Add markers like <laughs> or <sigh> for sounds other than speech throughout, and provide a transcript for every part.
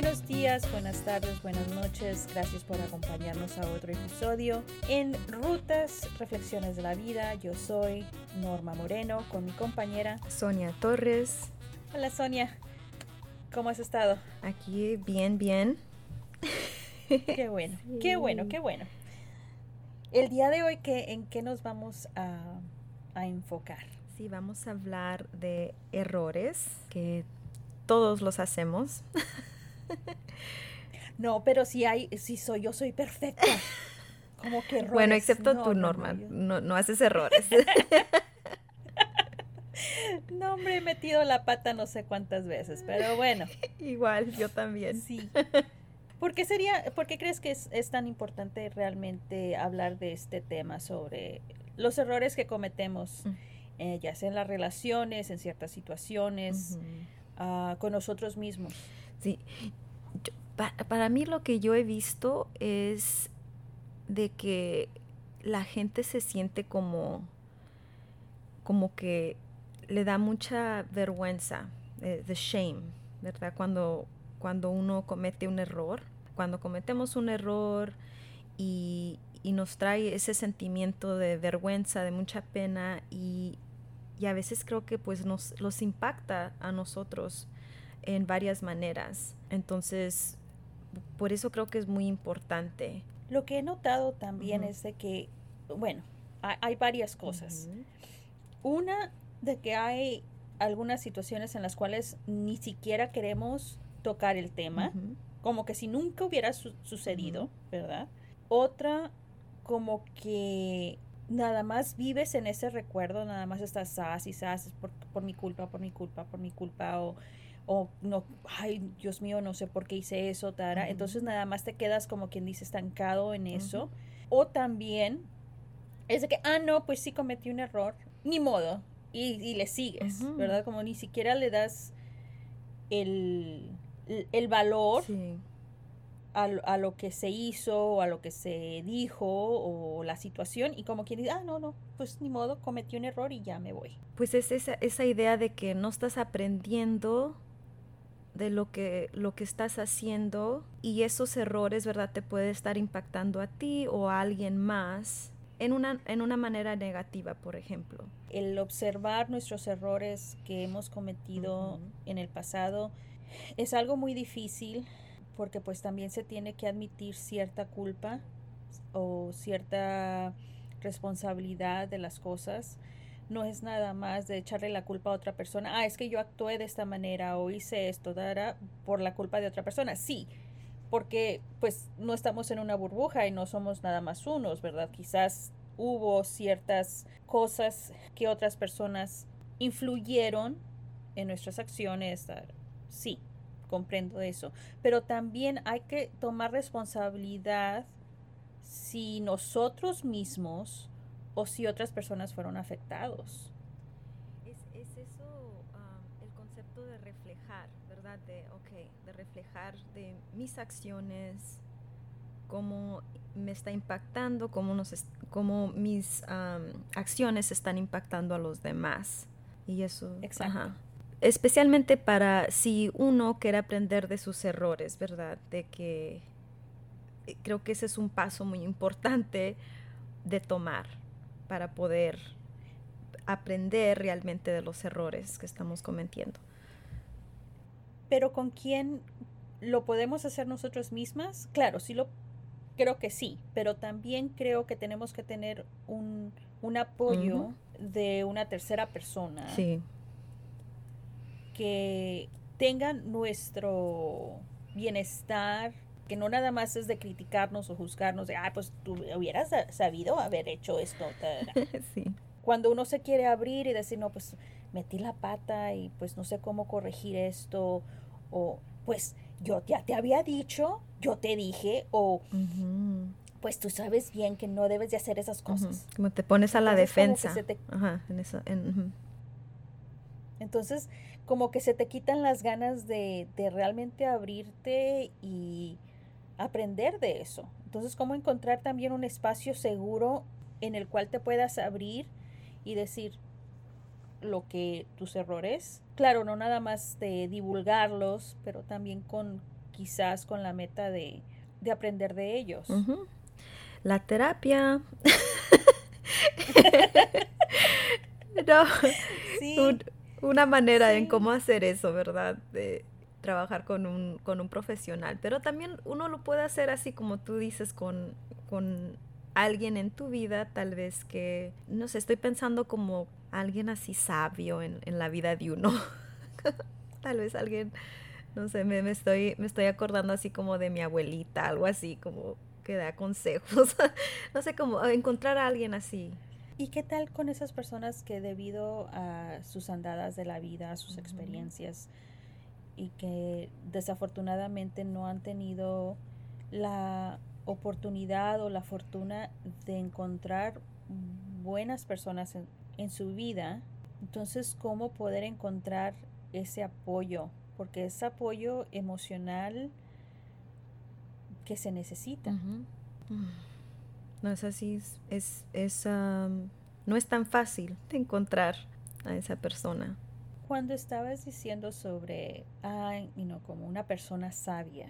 buenos días, buenas tardes, buenas noches. Gracias por acompañarnos a otro episodio en Rutas, Reflexiones de la Vida. Yo soy Norma Moreno con mi compañera Sonia Torres. Hola Sonia, ¿cómo has estado? Aquí bien, bien. <laughs> Qué bueno, qué bueno, qué bueno. El día de hoy, ¿qué, ¿en qué nos vamos a, a enfocar? Sí, vamos a hablar de errores que todos los hacemos. <laughs> <laughs> No, pero si hay, si soy yo, soy perfecta. Como que <laughs> errores. Bueno, excepto No, tú, no, Norma. no, No, haces errores. <laughs> No, hombre, he metido la pata no sé cuántas veces, pero bueno, Igual, yo también. sí. ¿Por qué sería, por qué crees que es, es tan importante realmente hablar de este tema sobre los errores que cometemos, Mm. eh, ya sea en las relaciones, en ciertas situaciones, ah, con nosotros mismos? Sí. Para mí lo que yo he visto es de que la gente se siente como, como que le da mucha vergüenza, eh, the shame, ¿verdad? Cuando, cuando uno comete un error, cuando cometemos un error y, y nos trae ese sentimiento de vergüenza, de mucha pena y, y a veces creo que pues nos los impacta a nosotros en varias maneras. Entonces, por eso creo que es muy importante. Lo que he notado también es de que, bueno, hay, hay varias cosas. Una, de que hay algunas situaciones en las cuales ni siquiera queremos tocar el tema, como que si nunca hubiera su- sucedido. ¿verdad? Otra, como que nada más vives en ese recuerdo, nada más estás sas y sas, es por, por mi culpa, por mi culpa, por mi culpa, o, o no, ay, Dios mío, no sé por qué hice eso, tara. Entonces nada más te quedas como quien dice estancado en eso. O también es de que, ah, no, pues sí cometí un error, ni modo, y, y le sigues. ¿verdad? Como ni siquiera le das el, el- valor Sí. a, lo- a lo que se hizo, o a lo que se dijo, o la situación, y como quien dice, ah, no, no, pues ni modo, cometí un error y ya me voy. Pues es esa, esa idea de que no estás aprendiendo de lo que, lo que estás haciendo y esos errores, ¿verdad? Te puede estar impactando a ti o a alguien más en una, en una manera negativa, por ejemplo. El observar nuestros errores que hemos cometido en el pasado es algo muy difícil porque pues también se tiene que admitir cierta culpa o cierta responsabilidad de las cosas. No es nada más de echarle la culpa a otra persona. Ah, es que yo actué de esta manera o hice esto, dara, por la culpa de otra persona. Sí, porque pues no estamos en una burbuja y no somos nada más unos, ¿verdad? Quizás hubo ciertas cosas que otras personas influyeron en nuestras acciones. Sí, comprendo eso. Pero también hay que tomar responsabilidad si nosotros mismos o si otras personas fueron afectados. Es, es eso, am, el concepto de reflejar, ¿verdad? De, ok, de reflejar de mis acciones, cómo me está impactando, cómo, nos cómo mis am, acciones están impactando a los demás. Y eso, Exacto. ajá. Especialmente para si uno quiere aprender de sus errores, ¿verdad? De que eh, creo que ese es un paso muy importante de tomar para poder aprender realmente de los errores que estamos cometiendo. Pero con quién lo podemos hacer nosotros mismas? Claro, sí lo creo que sí, pero también creo que tenemos que tener un, un apoyo de una tercera persona Sí, que tengan nuestro bienestar, que no nada más es de criticarnos o juzgarnos, de, ah, pues tú hubieras sa- sabido haber hecho esto. ta, ta". <laughs> sí. Cuando uno se quiere abrir y decir, no, pues metí la pata y pues no sé cómo corregir esto, o pues yo ya te había dicho, yo te dije, o pues tú sabes bien que no debes de hacer esas cosas. Como te pones a la Entonces, defensa. te- Ajá, en eso, en-. Entonces, como que se te quitan las ganas de, de realmente abrirte y aprender de eso. Entonces, cómo encontrar también un espacio seguro en el cual te puedas abrir y decir lo que tus errores, claro, no nada más de divulgarlos, pero también con quizás con la meta de, de aprender de ellos. La terapia. <laughs> no, una manera en cómo hacer eso, ¿verdad? De trabajar con un, con un profesional. Pero también uno lo puede hacer así como tú dices, con, con alguien en tu vida, tal vez que, no sé, estoy pensando como alguien así sabio en, en la vida de uno. <laughs> tal vez alguien, no sé, me, me, estoy, me estoy acordando así como de mi abuelita, algo así, como que da consejos. <laughs> no sé, cómo encontrar a alguien así. ¿Y qué tal con esas personas que debido a sus andadas de la vida, a sus experiencias, y que desafortunadamente no han tenido la oportunidad o la fortuna de encontrar buenas personas en, en su vida? Entonces, ¿cómo poder encontrar ese apoyo? Porque es apoyo emocional que se necesita. No es así, es, es, no es tan fácil de encontrar a esa persona. Cuando estabas diciendo sobre, ah, como una persona sabia,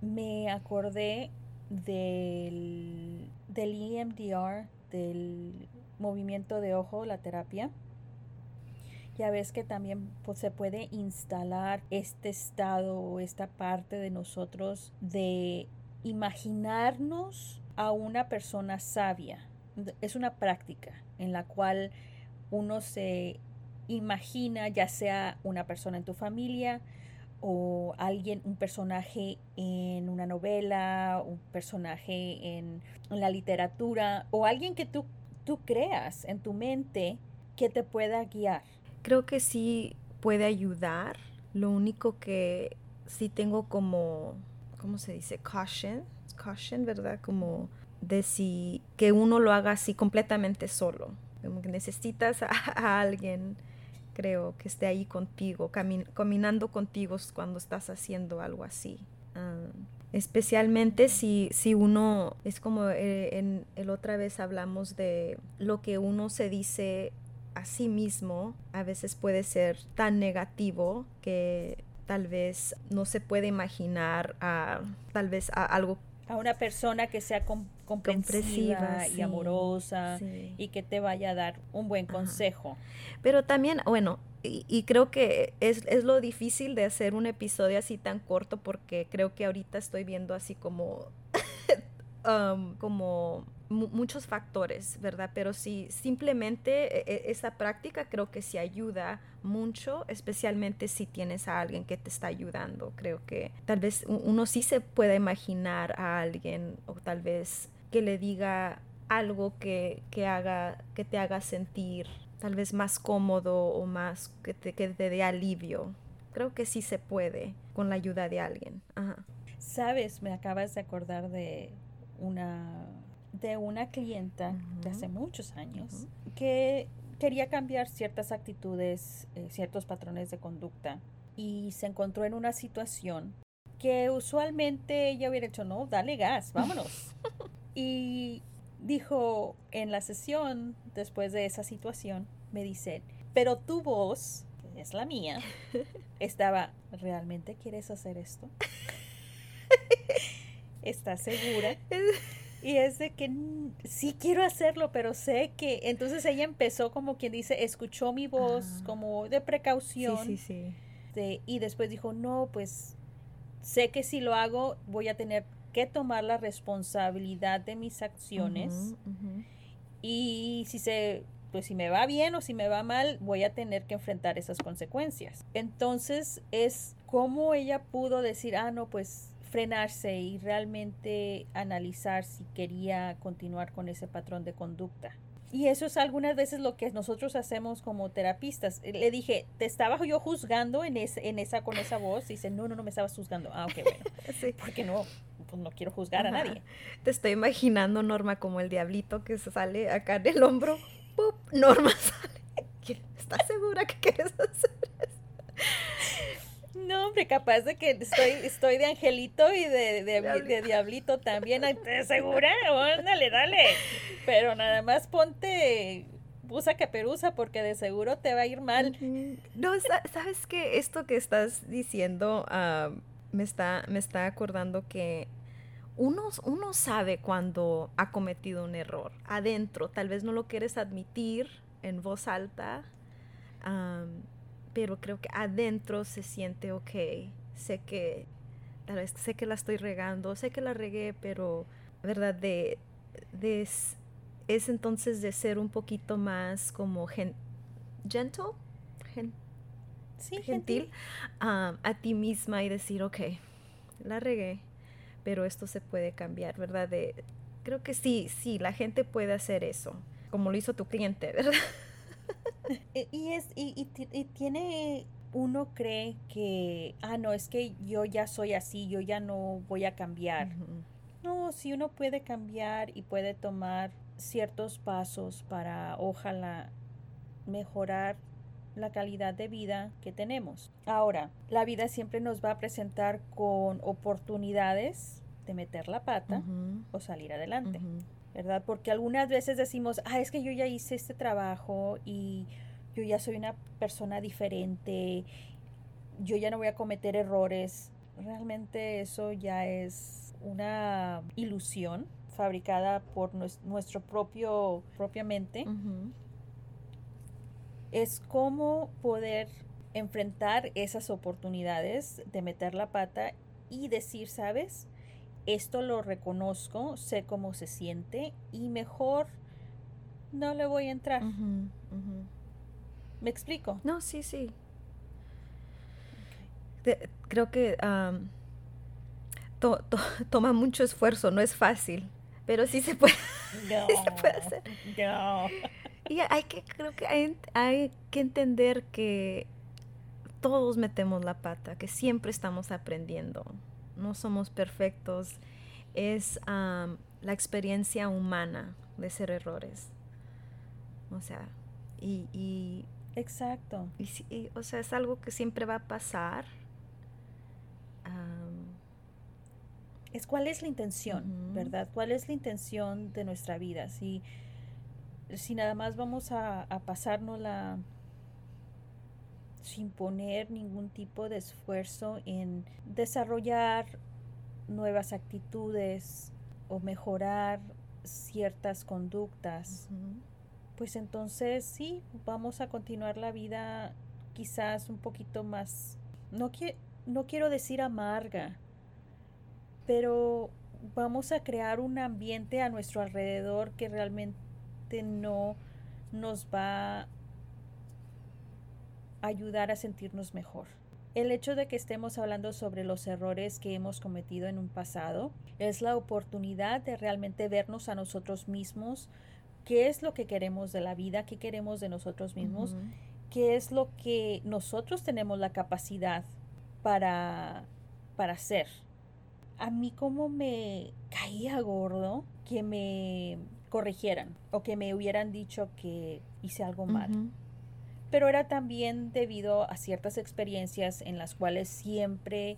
me acordé del, del EMDR, del movimiento de ojo, la terapia. Ya ves que también pues, se puede instalar este estado o esta parte de nosotros de imaginarnos a una persona sabia. Es una práctica en la cual uno se imagina ya sea una persona en tu familia o alguien, un personaje en una novela, un personaje en, la literatura o alguien que tú, tú creas en tu mente que te pueda guiar. Creo que sí puede ayudar. Lo único que sí tengo como ¿cómo se dice? Caution, caution, ¿verdad? Como de si que uno lo haga así completamente solo. Como que necesitas a, alguien, creo, que esté ahí contigo, caminando contigo cuando estás haciendo algo así. Ah, especialmente si, si uno, es como eh, en el otra vez hablamos de lo que uno se dice a sí mismo, a veces puede ser tan negativo que tal vez no se puede imaginar a tal vez a algo a una persona que sea comprensiva y amorosa y que te vaya a dar un buen consejo. Pero también, bueno, y, creo que es, es, lo difícil de hacer un episodio así tan corto porque creo que ahorita estoy viendo así como, <laughs> um, como muchos factores, ¿verdad? Pero sí, simplemente e, e, esa práctica creo que sí ayuda mucho, especialmente si tienes a alguien que te está ayudando. Creo que tal vez uno sí se puede imaginar a alguien o tal vez que le diga algo que, que haga, que te haga sentir tal vez más cómodo o más que te, que te dé alivio. Creo que sí se puede con la ayuda de alguien. Sabes, me acabas de acordar de una de una clienta de hace muchos años que quería cambiar ciertas actitudes, eh, ciertos patrones de conducta y se encontró en una situación que usualmente ella hubiera hecho, no, dale gas, <laughs> vámonos. y dijo en la sesión, después de esa situación, me dice, pero tu voz, que es la mía, <laughs> estaba, ¿realmente quieres hacer esto? <laughs> ¿Estás segura? Y es de que sí quiero hacerlo, pero sé que. Entonces ella empezó como quien dice, escuchó mi voz ah. como de precaución. Sí, sí, sí. y después dijo, no, pues sé que si lo hago voy a tener que tomar la responsabilidad de mis acciones. Y si se. Pues si me va bien o si me va mal, voy a tener que enfrentar esas consecuencias. Entonces es como ella pudo decir, ah, no, pues frenarse y realmente analizar si quería continuar con ese patrón de conducta. Y eso es algunas veces lo que nosotros hacemos como terapistas. Le dije, te estaba yo juzgando en, esa con esa voz. Y dice, no, no, no me estabas juzgando. Ah, ok, bueno. <laughs> sí. Porque no, pues no quiero juzgar a nadie. Te estoy imaginando, Norma, como el diablito que se sale acá en el hombro. ¡Pup! Norma <laughs> sale. ¿Estás segura que quieres hacer? No, hombre, capaz de que estoy, estoy de angelito y de, de, diablito. también. ¿Estás segura? Ándale, dale. Pero nada más ponte busa perusa porque de seguro te va a ir mal. No, sabes que esto que estás diciendo me está, me está acordando que uno, uno sabe cuando ha cometido un error adentro. Tal vez no lo quieres admitir en voz alta, pero creo que adentro se siente ok. Sé que tal vez sé que la estoy regando, sé que la regué, pero verdad de, de es, entonces de ser un poquito más como gentle, gentil, a ti misma y decir, ok, la regué, pero esto se puede cambiar, ¿verdad? De, creo que sí, sí, la gente puede hacer eso, como lo hizo tu cliente, <laughs> ¿verdad? <laughs> y, es, y, y, tiene, uno cree que, ah, no, es que yo ya soy así, yo ya no voy a cambiar. No, si uno puede cambiar y puede tomar ciertos pasos para, ojalá, mejorar la calidad de vida que tenemos. Ahora, la vida siempre nos va a presentar con oportunidades de meter la pata o salir adelante, ¿verdad? Porque algunas veces decimos, ah, es que yo ya hice este trabajo y yo ya soy una persona diferente, yo ya no voy a cometer errores. Realmente eso ya es una ilusión fabricada por nuestro propio propia mente es cómo poder enfrentar esas oportunidades de meter la pata y decir, sabes, esto lo reconozco, sé cómo se siente y mejor no le voy a entrar. ¿Me explico? No, sí, sí. creo que <laughs> toma mucho esfuerzo, no es fácil, pero sí se puede, <laughs> se puede hacer. No. Y hay que, creo que hay, que entender que todos metemos la pata, que siempre estamos aprendiendo. No somos perfectos. Es la experiencia humana de ser errores. O sea, y... Exacto. Y, o sea, es algo que siempre va a pasar. es cuál es la intención, ¿verdad? ¿Cuál es la intención de nuestra vida? Si si nada más vamos a, a pasárnosla sin poner ningún tipo de esfuerzo en desarrollar nuevas actitudes o mejorar ciertas conductas, pues entonces sí, vamos a continuar la vida quizás un poquito más, no, no quiero decir amarga, pero vamos a crear un ambiente a nuestro alrededor que realmente no nos va a ayudar a sentirnos mejor. El hecho de que estemos hablando sobre los errores que hemos cometido en un pasado es la oportunidad de realmente vernos a nosotros mismos, qué es lo que queremos de la vida, qué queremos de nosotros mismos, qué es lo que nosotros tenemos la capacidad para, para hacer. A mí como me caía gordo que me corrigieran o que me hubieran dicho que hice algo mal. Pero era también debido a ciertas experiencias en las cuales siempre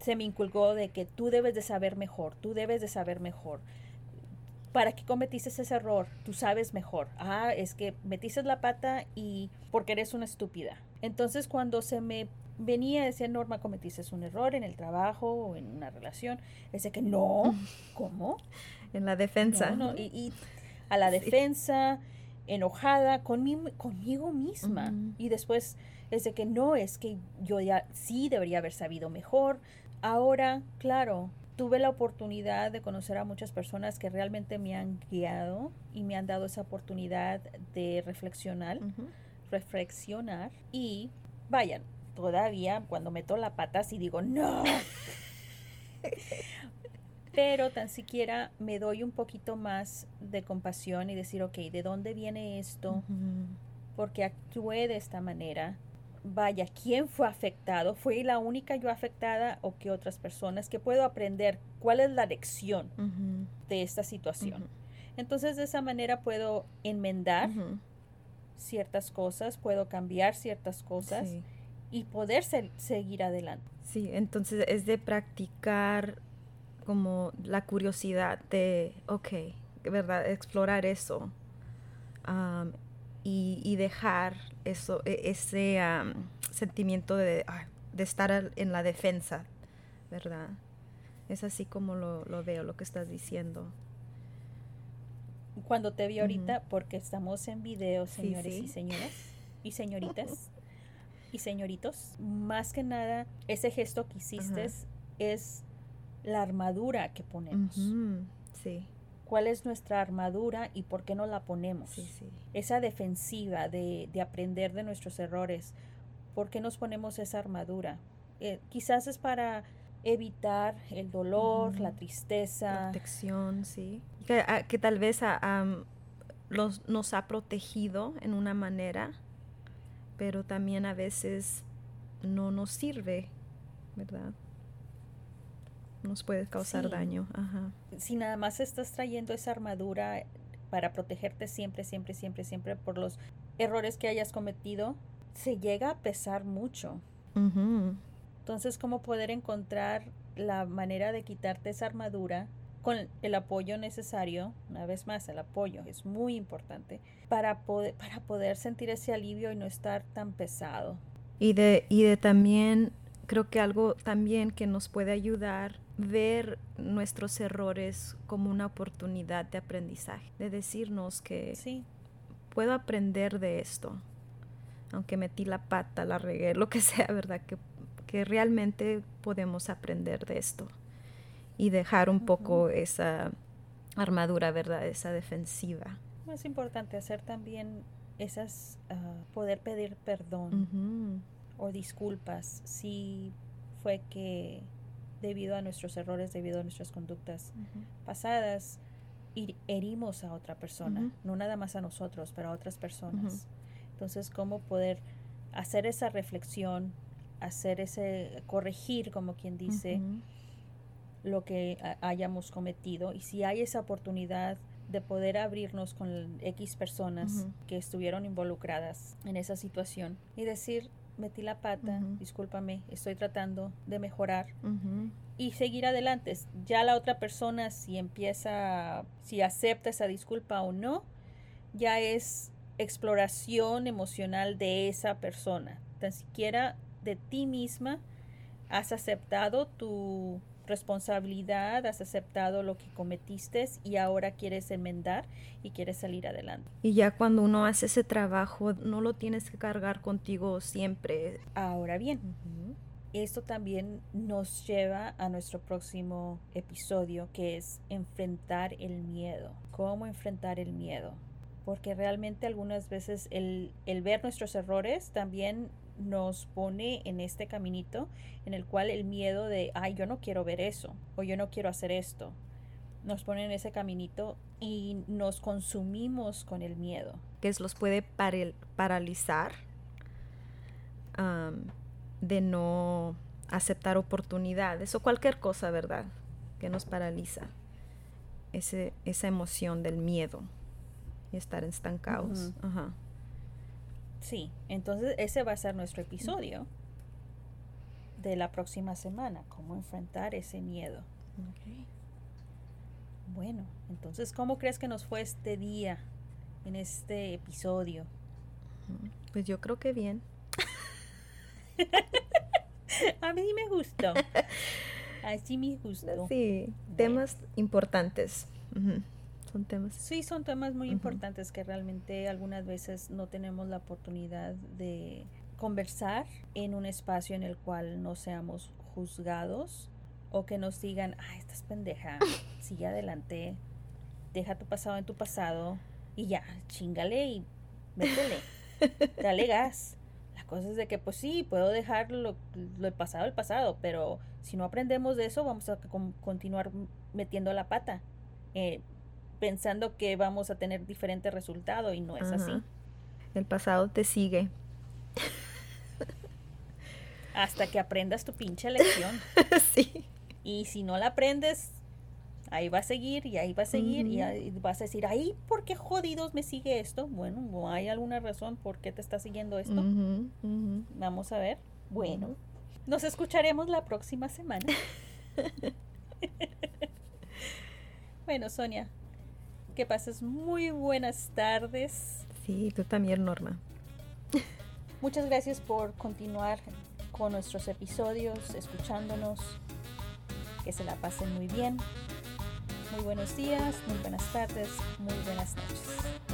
se me inculcó de que tú debes de saber mejor, tú debes de saber mejor. ¿Para qué cometiste ese error? Tú sabes mejor. Ah, es que metiste la pata y porque eres una estúpida. Entonces cuando se me venía decía Norma, cometiste un error en el trabajo o en una relación, ese que no, <laughs> ¿cómo? en la defensa. y, a la defensa, enojada conmigo, conmigo misma. Y después es de que no, es que yo ya sí debería haber sabido mejor. Ahora, claro, tuve la oportunidad de conocer a muchas personas que realmente me han guiado y me han dado esa oportunidad de reflexionar, reflexionar y vayan, todavía cuando meto la pata y digo, no. <laughs> pero tan siquiera me doy un poquito más de compasión y decir, ok, ¿de dónde viene esto? Porque actué de esta manera. Vaya, ¿quién fue afectado? ¿Fue la única yo afectada o qué otras personas? que puedo aprender? ¿Cuál es la lección de esta situación? Entonces, de esa manera puedo enmendar ciertas cosas, puedo cambiar ciertas cosas y poder seguir adelante. Sí, entonces es de practicar como la curiosidad de, ok, ¿verdad? Explorar eso y, dejar eso, e, ese sentimiento de, de estar en la defensa, ¿verdad? Es así como lo, lo veo, lo que estás diciendo. Cuando te vi ahorita, porque estamos en video, señores y señoras y señoritas <laughs> y señoritos, más que nada, ese gesto que hiciste es la armadura que ponemos. Sí. ¿Cuál es nuestra armadura y por qué no la ponemos? Sí, sí. Esa defensiva de, de, aprender de nuestros errores. ¿Por qué nos ponemos esa armadura? Eh, quizás es para evitar el dolor, la tristeza. Protección, sí. Que, ah, que tal vez ah, los, nos ha protegido en una manera, pero también a veces no nos sirve, ¿verdad? Nos puede causar daño. Ajá. Si nada más estás trayendo esa armadura para protegerte siempre, siempre, siempre, siempre por los errores que hayas cometido, se llega a pesar mucho. Entonces, ¿cómo poder encontrar la manera de quitarte esa armadura con el apoyo necesario? Una vez más, el apoyo es muy importante para poder, para poder sentir ese alivio y no estar tan pesado. Y de, y de también, creo que algo también que nos puede ayudar ver nuestros errores como una oportunidad de aprendizaje, de decirnos que sí. puedo aprender de esto, aunque metí la pata, la regué, lo que <laughs> sea, ¿verdad? Que que realmente podemos aprender de esto y dejar un poco esa armadura, ¿verdad? Esa defensiva. Es importante hacer también esas, ah, poder pedir perdón o disculpas si fue que debido a nuestros errores, debido a nuestras conductas pasadas, herimos a otra persona, no nada más a nosotros, pero a otras personas. Entonces, ¿cómo poder hacer esa reflexión, hacer ese, corregir, como quien dice, lo que hayamos cometido. Y si hay esa oportunidad de poder abrirnos con X personas que estuvieron involucradas en esa situación y decir, metí la pata, discúlpame, estoy tratando de mejorar y seguir adelante. Ya la otra persona, si empieza, si acepta esa disculpa o no, ya es exploración emocional de esa persona. Tan siquiera de ti misma, has aceptado tu responsabilidad, has aceptado lo que cometiste y ahora quieres enmendar y quieres salir adelante. Y ya cuando uno hace ese trabajo, no lo tienes que cargar contigo siempre. Ahora bien, esto también nos lleva a nuestro próximo episodio, que es enfrentar el miedo. ¿Cómo enfrentar el miedo? Porque realmente algunas veces el, el ver nuestros errores también nos pone en este caminito en el cual el miedo de, ay, yo no quiero ver eso o yo no quiero hacer esto, nos pone en ese caminito y nos consumimos con el miedo. Que los puede paralizar de no aceptar oportunidades o cualquier cosa, ¿verdad? Que nos paraliza. Ese, esa emoción del miedo y estar estancados. Sí, entonces ese va a ser nuestro episodio de la próxima semana, cómo enfrentar ese miedo. Bueno, entonces, ¿cómo crees que nos fue este día en este episodio? Pues yo creo que bien. <laughs> A mí me gustó. <laughs> Así me gustó. Sí, temas importantes temas. Sí, son temas muy importantes que realmente algunas veces no tenemos la oportunidad de conversar en un espacio en el cual no seamos juzgados o que nos digan, ay, estás pendeja, <laughs> sigue adelante, deja tu pasado en tu pasado y ya, chingale y métele, <laughs> dale gas. La cosa es de que, pues sí, puedo dejar lo, lo pasado el pasado, pero si no aprendemos de eso, vamos a continuar metiendo la pata. Eh, pensando que vamos a tener diferente resultado y no es así. El pasado te sigue. Hasta que aprendas tu pinche lección. <laughs> sí. Y si no la aprendes, ahí va a seguir y ahí va a seguir y vas a decir, ahí, ¿por qué jodidos me sigue esto? Bueno, no hay alguna razón por qué te está siguiendo esto. Vamos a ver. Bueno, nos escucharemos la próxima semana. <laughs> bueno, Sonia, que pases muy buenas tardes. Sí, tú también, Norma. Muchas gracias por continuar con nuestros episodios, escuchándonos. Que se la pasen muy bien. Muy buenos días, muy buenas tardes, muy buenas noches.